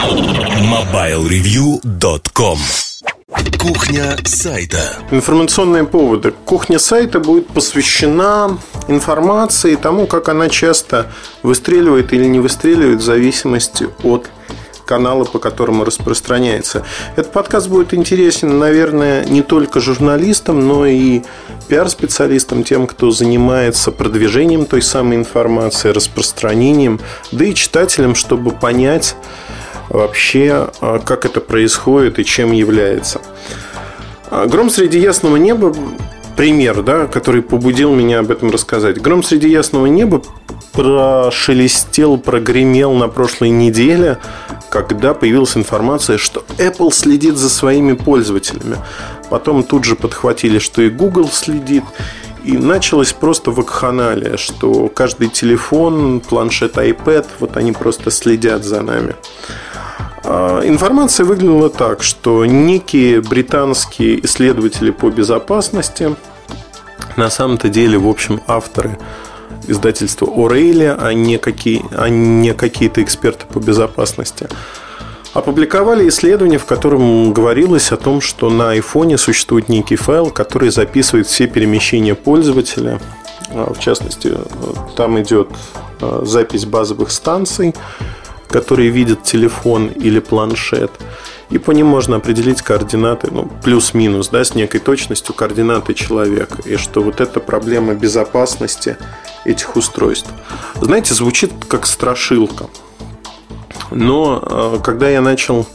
MobileReview.com Кухня сайта. Информационные поводы. Кухня сайта будет посвящена информации тому, как она часто выстреливает или не выстреливает в зависимости от канала, по которому распространяется. Этот подкаст будет интересен, наверное, не только журналистам, но и пиар-специалистам, тем, кто занимается продвижением той самой информации, распространением, да и читателям, чтобы понять вообще, а, как это происходит и чем является. А, Гром среди ясного неба пример, да, который побудил меня об этом рассказать. Гром среди ясного неба прошелестел, прогремел на прошлой неделе, когда появилась информация, что Apple следит за своими пользователями. Потом тут же подхватили, что и Google следит. И началось просто вакханалия, что каждый телефон, планшет, iPad, вот они просто следят за нами. А, информация выглядела так, что некие британские исследователи по безопасности, на самом-то деле, в общем, авторы издательства Орейли, а не, какие, а не какие-то эксперты по безопасности, опубликовали исследование, в котором говорилось о том, что на айфоне существует некий файл, который записывает все перемещения пользователя. А, в частности, там идет а, запись базовых станций, которые видят телефон или планшет. И по ним можно определить координаты, ну, плюс-минус, да, с некой точностью координаты человека. И что вот эта проблема безопасности этих устройств. Знаете, звучит как страшилка. Но э, когда я начал...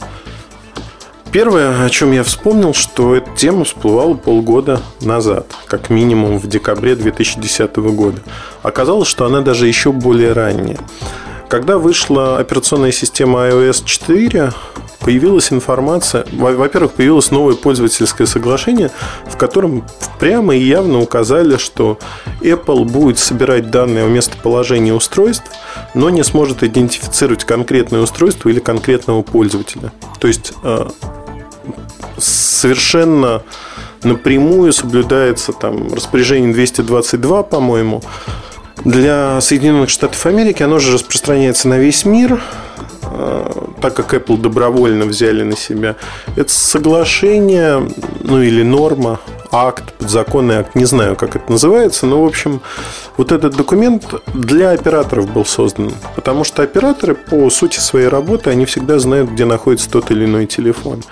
Первое, о чем я вспомнил, что эта тема всплывала полгода назад, как минимум в декабре 2010 года. Оказалось, что она даже еще более ранняя. Когда вышла операционная система iOS 4, появилась информация, во-первых, появилось новое пользовательское соглашение, в котором прямо и явно указали, что Apple будет собирать данные о местоположении устройств, но не сможет идентифицировать конкретное устройство или конкретного пользователя. То есть э, совершенно напрямую соблюдается там распоряжение 222, по-моему, для Соединенных Штатов Америки оно же распространяется на весь мир, так как Apple добровольно взяли на себя. Это соглашение, ну или норма, акт, подзаконный акт, не знаю, как это называется, но, в общем, вот этот документ для операторов был создан, потому что операторы по сути своей работы, они всегда знают, где находится тот или иной телефон.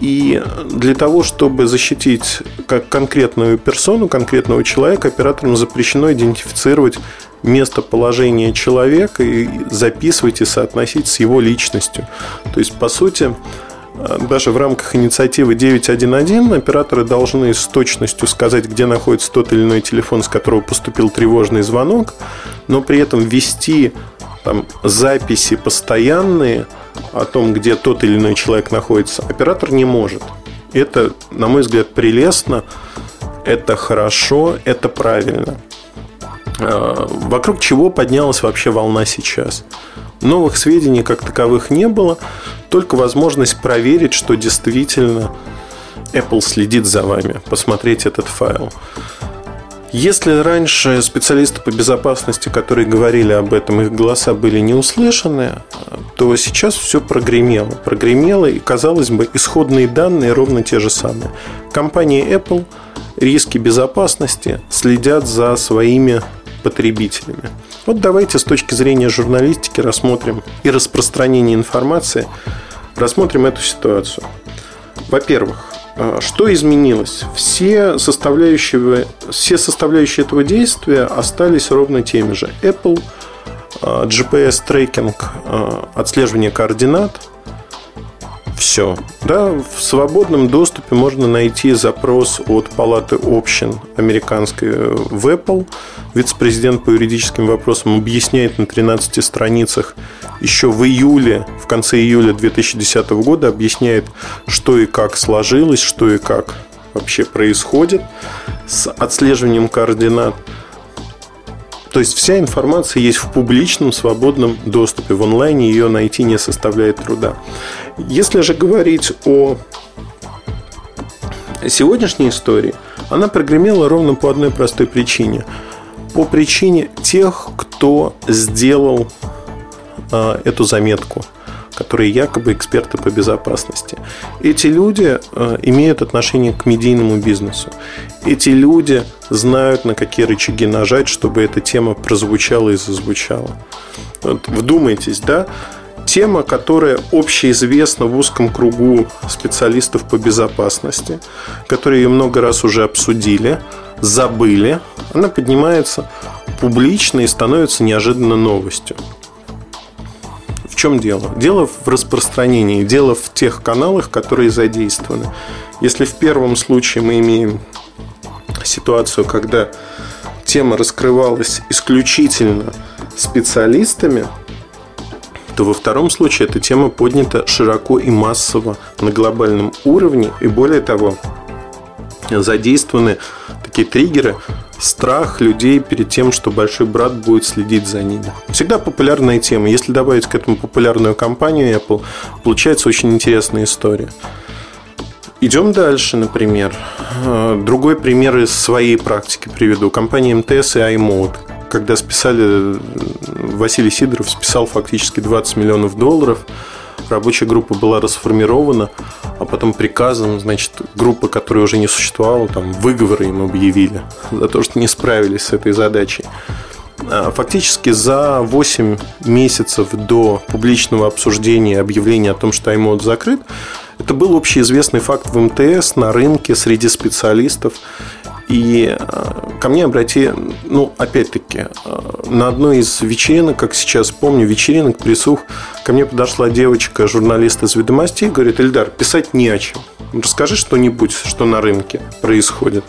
И для того, чтобы защитить как конкретную персону, конкретного человека, операторам запрещено идентифицировать местоположение человека и записывать и соотносить с его личностью. То есть, по сути, даже в рамках инициативы 9.1.1 операторы должны с точностью сказать, где находится тот или иной телефон, с которого поступил тревожный звонок, но при этом ввести там, записи постоянные о том, где тот или иной человек находится, оператор не может. Это, на мой взгляд, прелестно, это хорошо, это правильно. А, вокруг чего поднялась вообще волна сейчас? Новых сведений как таковых не было, только возможность проверить, что действительно Apple следит за вами, посмотреть этот файл. Если раньше специалисты по безопасности, которые говорили об этом, их голоса были не услышаны, то сейчас все прогремело. Прогремело, и, казалось бы, исходные данные ровно те же самые. Компания Apple риски безопасности следят за своими потребителями. Вот давайте с точки зрения журналистики рассмотрим и распространения информации, рассмотрим эту ситуацию. Во-первых, а, что изменилось? Все составляющие, все составляющие этого действия остались ровно теми же. Apple, а, GPS-трекинг, а, отслеживание координат – все. Да, в свободном доступе можно найти запрос от Палаты общин американской в Apple. Вице-президент по юридическим вопросам объясняет на 13 страницах еще в июле, в конце июля 2010 года, объясняет, что и как сложилось, что и как вообще происходит с отслеживанием координат. То есть вся информация есть в публичном свободном доступе. В онлайне ее найти не составляет труда. Если же говорить о сегодняшней истории, она прогремела ровно по одной простой причине. По причине тех, кто сделал э, эту заметку. Которые якобы эксперты по безопасности. Эти люди э, имеют отношение к медийному бизнесу. Эти люди знают, на какие рычаги нажать, чтобы эта тема прозвучала и зазвучала. Вот вдумайтесь, да? Тема, которая общеизвестна в узком кругу специалистов по безопасности, которые ее много раз уже обсудили, забыли, она поднимается публично и становится неожиданно новостью. В чем дело? Дело в распространении, дело в тех каналах, которые задействованы. Если в первом случае мы имеем ситуацию, когда тема раскрывалась исключительно специалистами, то во втором случае эта тема поднята широко и массово на глобальном уровне. И более того, задействованы такие триггеры, страх людей перед тем, что большой брат будет следить за ними. Всегда популярная тема. Если добавить к этому популярную компанию Apple, получается очень интересная история. Идем дальше, например. Э, другой пример из своей практики приведу. Компания МТС и iMode. Когда списали, Василий Сидоров списал фактически 20 миллионов долларов – рабочая группа была расформирована, а потом приказом, значит, группа, которая уже не существовала, там выговоры им объявили за то, что не справились с этой задачей. А, фактически за 8 месяцев до публичного обсуждения объявления о том, что iMode закрыт, это был общеизвестный факт в МТС, на рынке, среди специалистов. И э, ко мне обрати, ну, опять-таки, э, на одной из вечеринок, как сейчас помню, вечеринок, присух, ко мне подошла девочка, журналист из «Ведомостей», говорит, Эльдар, писать не о чем. Расскажи что-нибудь, что на рынке происходит.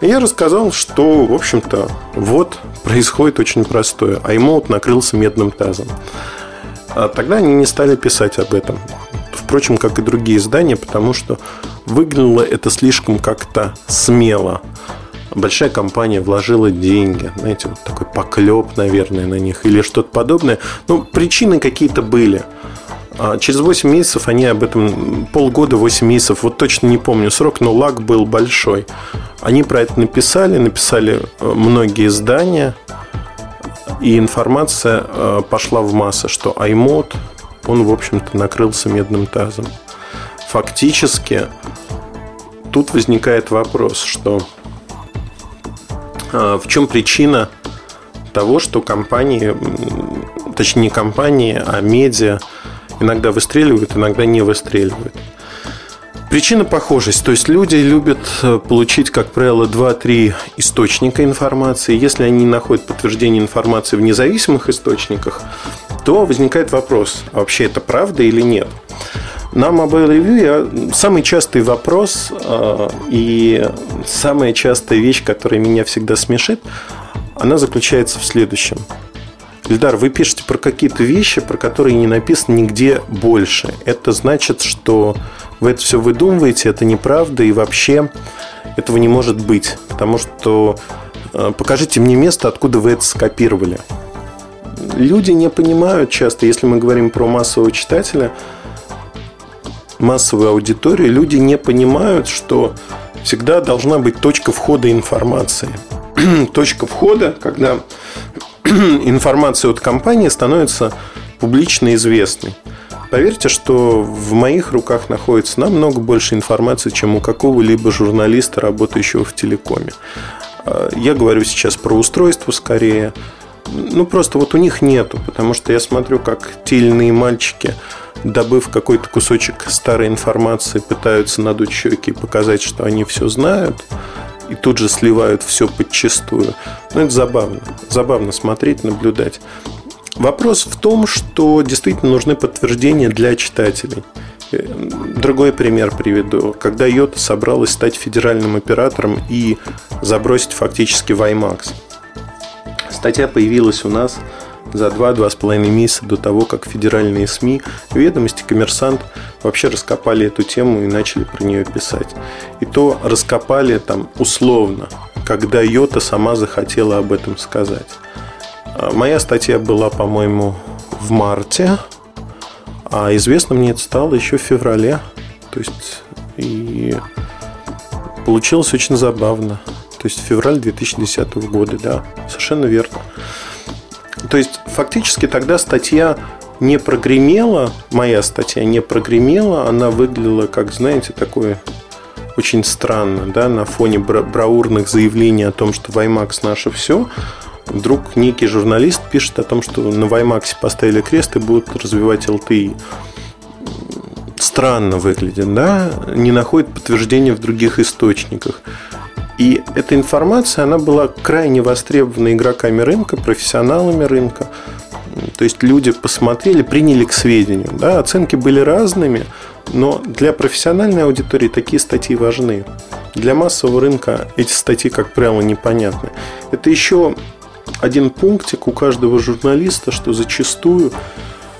И я рассказал, что, в общем-то, вот происходит очень простое. Аймоут накрылся медным тазом. А тогда они не стали писать об этом. Впрочем, как и другие издания, потому что выглядело это слишком как-то смело большая компания вложила деньги, знаете, вот такой поклеп, наверное, на них или что-то подобное. Ну, причины какие-то были. А через 8 месяцев они об этом, полгода, 8 месяцев, вот точно не помню срок, но лаг был большой. Они про это написали, написали э, многие издания, и информация э, пошла в массы, что iMod, он, в общем-то, накрылся медным тазом. Фактически, тут возникает вопрос, что в чем причина того, что компании, точнее не компании, а медиа иногда выстреливают, иногда не выстреливают. Причина похожесть. То есть люди любят э, получить, как правило, 2-3 источника информации. Если они находят подтверждение информации в независимых источниках, то возникает вопрос, а вообще это правда или нет. На Mobile Review я, самый частый вопрос э, и самая частая вещь, которая меня всегда смешит, она заключается в следующем. Ильдар, вы пишете про какие-то вещи, про которые не написано нигде больше. Это значит, что вы это все выдумываете, это неправда, и вообще этого не может быть. Потому что э, покажите мне место, откуда вы это скопировали. Люди не понимают часто, если мы говорим про массового читателя – массовую аудиторию, люди не понимают, что всегда должна быть точка входа информации. точка входа, когда информация от компании становится публично известной. Поверьте, что в моих руках находится намного больше информации, чем у какого-либо журналиста, работающего в телекоме. А, я говорю сейчас про устройство скорее. Ну, просто вот у них нету, потому что я смотрю, как иные мальчики добыв какой-то кусочек старой информации, пытаются надуть щеки и показать, что они все знают, и тут же сливают все подчистую. Ну, это забавно. Забавно смотреть, наблюдать. Вопрос в том, что действительно нужны подтверждения для читателей. Э, другой пример приведу. Когда Йота собралась стать федеральным оператором и забросить фактически в IMAX. Статья появилась у нас за 2-2,5 месяца до того, как федеральные СМИ, ведомости, коммерсант вообще раскопали эту тему и начали про нее писать. И то раскопали там условно, когда Йота сама захотела об этом сказать. А моя статья была, по-моему, в марте, а известно мне это стало еще в феврале. То есть, и получилось очень забавно. То есть, февраль 2010 года, да, совершенно верно. То есть, фактически тогда статья не прогремела, моя статья не прогремела, она выглядела, как, знаете, такое очень странно, да, на фоне браурных заявлений о том, что Ваймакс наше все, вдруг некий журналист пишет о том, что на Ваймаксе поставили крест и будут развивать ЛТИ. Странно выглядит, да, не находит подтверждения в других источниках. И эта информация, она была крайне востребована игроками рынка, профессионалами рынка. То есть люди посмотрели, приняли к сведению. Да, оценки были разными, но для профессиональной аудитории такие статьи важны. Для массового рынка эти статьи, как правило, непонятны. Это еще один пунктик у каждого журналиста, что зачастую,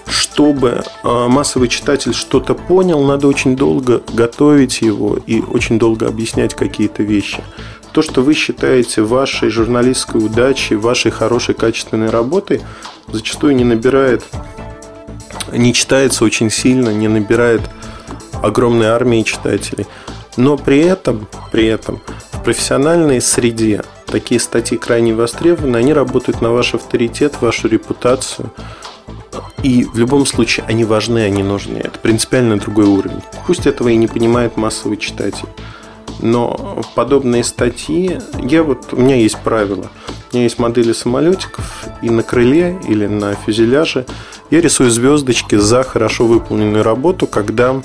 чтобы а, массовый читатель что-то понял, надо очень долго готовить его и очень долго объяснять какие-то вещи. То, что вы считаете вашей журналистской удачей, вашей хорошей качественной работой, зачастую не набирает, не читается очень сильно, не набирает огромной армии читателей. Но при этом, при этом в профессиональной среде такие статьи крайне востребованы, они работают на ваш авторитет, вашу репутацию. И в любом случае они важны, они нужны. Это принципиально другой уровень. Пусть этого и не понимает массовый читатель. Но подобные статьи, я вот, у меня есть правило. У меня есть модели самолетиков, и на крыле или на фюзеляже я рисую звездочки за хорошо выполненную работу, когда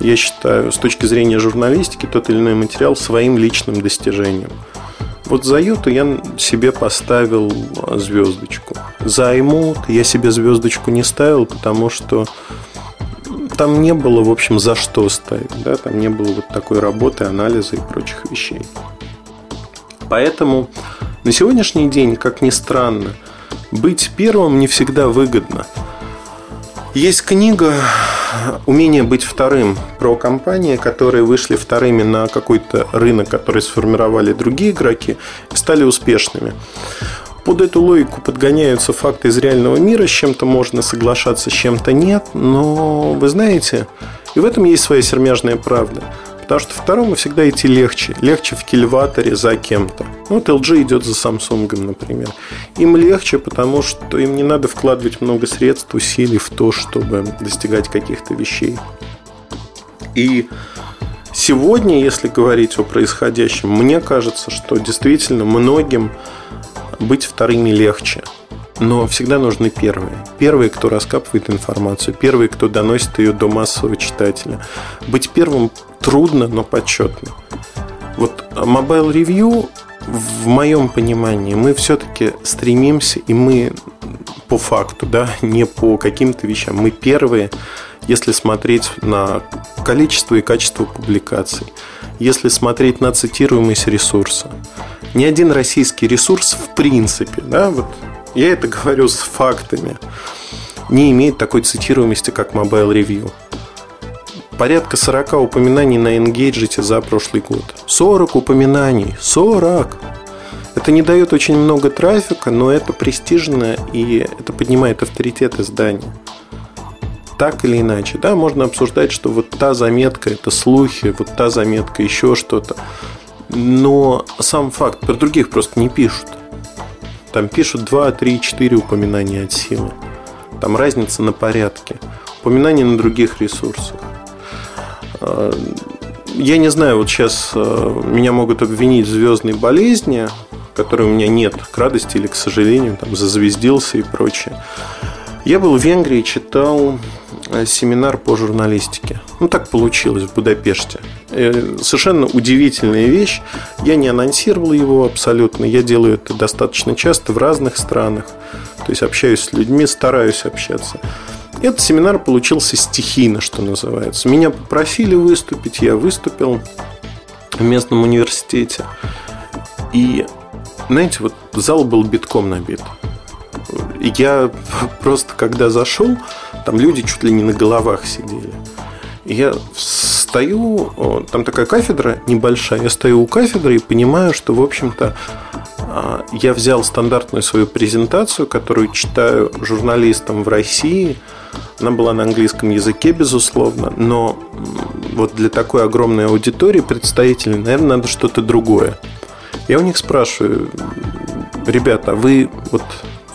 я считаю, с точки зрения журналистики, тот или иной материал своим личным достижением. Вот за Юту я себе поставил звездочку. За iMode я себе звездочку не ставил, потому что там не было, в общем, за что ставить. Да? Там не было вот такой работы, анализа и прочих вещей. Поэтому на сегодняшний день, как ни странно, быть первым не всегда выгодно. Есть книга «Умение быть вторым» про компании, которые вышли вторыми на какой-то рынок, который сформировали другие игроки, стали успешными. Под эту логику подгоняются факты из реального мира, с чем-то можно соглашаться, с чем-то нет, но вы знаете, и в этом есть своя сермяжная правда – Потому что второму всегда идти легче. Легче в кильваторе за кем-то. Вот LG идет за Samsung, например. Им легче, потому что им не надо вкладывать много средств, усилий в то, чтобы достигать каких-то вещей. И сегодня, если говорить о происходящем, мне кажется, что действительно многим быть вторыми легче но всегда нужны первые. Первые, кто раскапывает информацию, первые, кто доносит ее до массового читателя. Быть первым трудно, но почетно. Вот Mobile Review, в моем понимании, мы все-таки стремимся, и мы по факту, да, не по каким-то вещам. Мы первые, если смотреть на количество и качество публикаций, если смотреть на цитируемость ресурса. Ни один российский ресурс в принципе, да, вот я это говорю с фактами, не имеет такой цитируемости, как Mobile Review. Порядка 40 упоминаний на Engage за прошлый год. 40 упоминаний. 40! Это не дает очень много трафика, но это престижно и это поднимает авторитет издания. Так или иначе, да, можно обсуждать, что вот та заметка это слухи, вот та заметка еще что-то. Но сам факт, про других просто не пишут. Там пишут 2, 3, 4 упоминания от силы. Там разница на порядке. Упоминания на других ресурсах. А, я не знаю, вот сейчас а, меня могут обвинить в звездной болезни, которой у меня нет, к радости или к сожалению, там зазвездился и прочее. Я был в Венгрии, читал Э, семинар по журналистике. Ну, так получилось в Будапеште. Э, совершенно удивительная вещь. Я не анонсировал его абсолютно. Я делаю это достаточно часто в разных странах. То есть общаюсь с людьми, стараюсь общаться. Этот семинар получился стихийно, что называется. Меня попросили выступить, я выступил в местном университете. И, знаете, вот зал был битком набит. Я просто, когда зашел, там люди чуть ли не на головах сидели. Я стою, там такая кафедра небольшая, я стою у кафедры и понимаю, что, в общем-то, а, я взял стандартную свою презентацию, которую читаю журналистам в России. Она была на английском языке, безусловно, но вот для такой огромной аудитории представителей, наверное, надо что-то другое. Я у них спрашиваю, ребята, а вы вот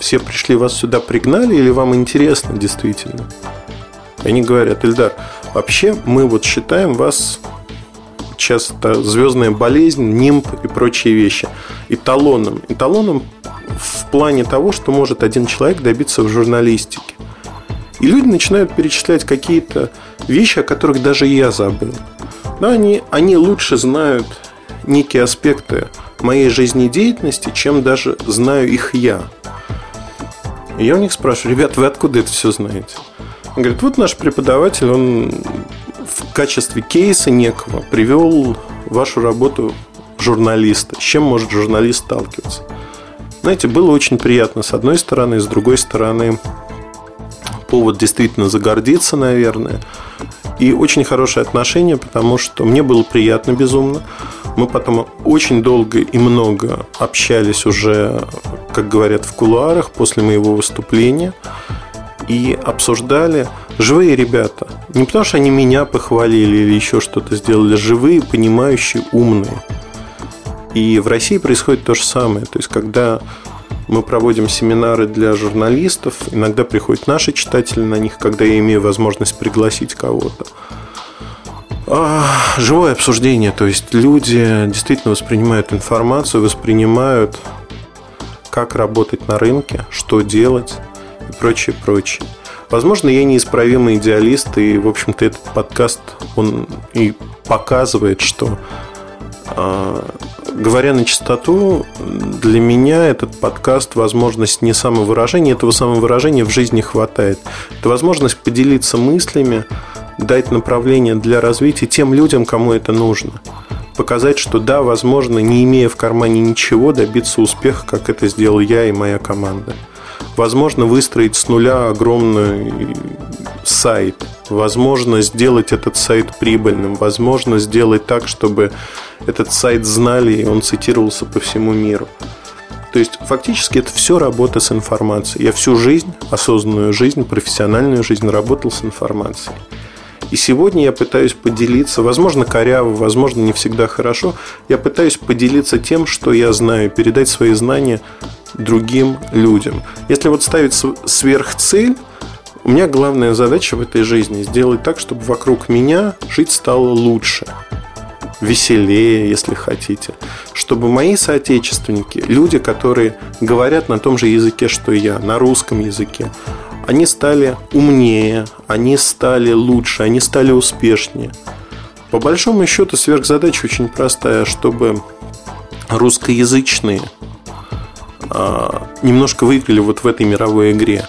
все пришли, вас сюда пригнали, или вам интересно действительно? Они говорят, Ильдар, вообще мы вот считаем вас сейчас это звездная болезнь, нимб и прочие вещи. Эталоном. Эталоном в плане того, что может один человек добиться в журналистике. И люди начинают перечислять какие-то вещи, о которых даже я забыл. Да, они, они лучше знают некие аспекты моей жизнедеятельности, чем даже знаю их я. И я у них спрашиваю, ребят, вы откуда это все знаете? Он говорит, вот наш преподаватель, он в качестве кейса некого привел вашу работу журналиста. С чем может журналист сталкиваться? Знаете, было очень приятно с одной стороны, с другой стороны повод действительно загордиться, наверное. И очень хорошие отношения, потому что мне было приятно безумно. Мы потом очень долго и много общались уже, как говорят, в кулуарах после моего выступления и обсуждали живые ребята. Не потому, что они меня похвалили или еще что-то сделали, живые, понимающие, умные. И в России происходит то же самое. То есть, когда мы проводим семинары для журналистов. Иногда приходят наши читатели на них, когда я имею возможность пригласить кого-то. А, живое обсуждение, то есть люди действительно воспринимают информацию, воспринимают, как работать на рынке, что делать и прочее, прочее. Возможно, я неисправимый идеалист, и, в общем-то, этот подкаст, он и показывает, что а, говоря на чистоту, для меня этот подкаст возможность не самовыражения, этого самовыражения в жизни хватает. Это возможность поделиться мыслями, дать направление для развития тем людям, кому это нужно. Показать, что да, возможно, не имея в кармане ничего, добиться успеха, как это сделал я и моя команда. Возможно, выстроить с нуля огромный сайт. Возможно, сделать этот сайт прибыльным. Возможно, сделать так, чтобы этот сайт знали, и он цитировался по всему миру. То есть, фактически, это все работа с информацией. Я всю жизнь, осознанную жизнь, профессиональную жизнь работал с информацией. И сегодня я пытаюсь поделиться, возможно, коряво, возможно, не всегда хорошо, я пытаюсь поделиться тем, что я знаю, передать свои знания другим людям. Если вот ставить сверхцель, у меня главная задача в этой жизни сделать так, чтобы вокруг меня жить стало лучше веселее, если хотите. Чтобы мои соотечественники, люди, которые говорят на том же языке, что и я, на русском языке, они стали умнее, они стали лучше, они стали успешнее. По большому счету сверхзадача очень простая, чтобы русскоязычные а, немножко выиграли вот в этой мировой игре.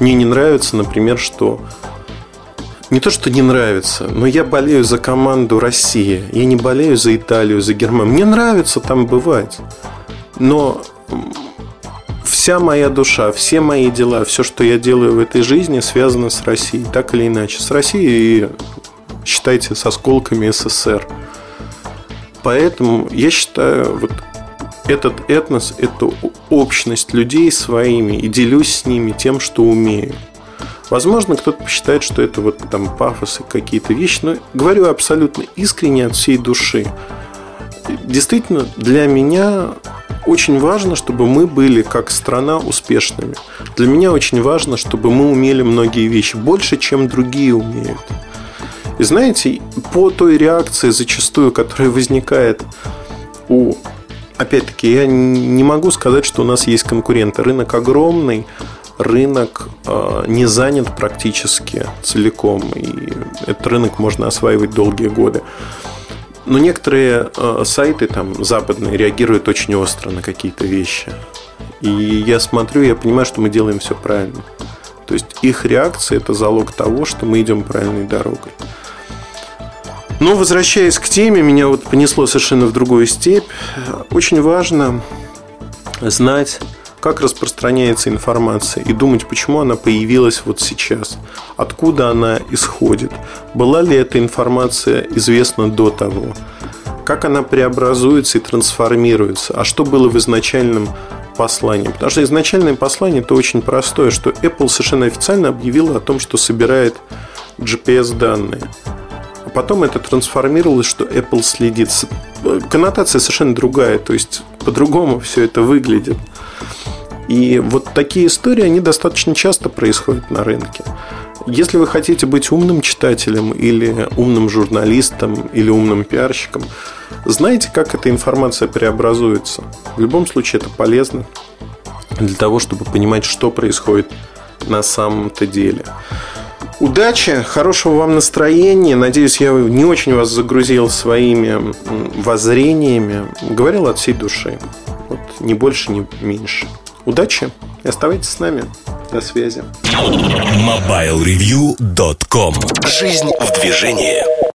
Мне не нравится, например, что не то, что не нравится, но я болею за команду России. Я не болею за Италию, за Германию. Мне нравится там бывать. Но вся моя душа, все мои дела, все, что я делаю в этой жизни, связано с Россией, так или иначе. С Россией и, считайте, с осколками СССР. Поэтому я считаю, вот этот этнос – это общность людей своими, и делюсь с ними тем, что умею. Возможно, кто-то посчитает, что это вот там пафос и какие-то вещи, но говорю абсолютно искренне от всей души. Действительно, для меня очень важно, чтобы мы были как страна успешными. Для меня очень важно, чтобы мы умели многие вещи больше, чем другие умеют. И знаете, по той реакции зачастую, которая возникает у... Опять-таки, я не могу сказать, что у нас есть конкуренты. Рынок огромный, рынок э, не занят практически целиком, и этот рынок можно осваивать долгие годы. Но некоторые э, сайты там западные реагируют очень остро на какие-то вещи. И я смотрю, я понимаю, что мы делаем все правильно. То есть их реакция это залог того, что мы идем правильной дорогой. Но возвращаясь к теме, меня вот понесло совершенно в другую степь. Очень важно знать как распространяется информация и думать, почему она появилась вот сейчас, откуда она исходит, была ли эта информация известна до того, как она преобразуется и трансформируется, а что было в изначальном послании. Потому что изначальное послание это очень простое, что Apple совершенно официально объявила о том, что собирает GPS-данные. А потом это трансформировалось, что Apple следит. Коннотация совершенно другая, то есть по-другому все это выглядит. И вот такие истории, они достаточно часто происходят на рынке. Если вы хотите быть умным читателем или умным журналистом или умным пиарщиком, знаете, как эта информация преобразуется. В любом случае это полезно для того, чтобы понимать, что происходит на самом-то деле. Удачи, хорошего вам настроения. Надеюсь, я не очень вас загрузил своими воззрениями. Говорил от всей души. Вот, ни больше, ни меньше. Удачи и оставайтесь с нами. До связи. MobileReview.com Жизнь в движении.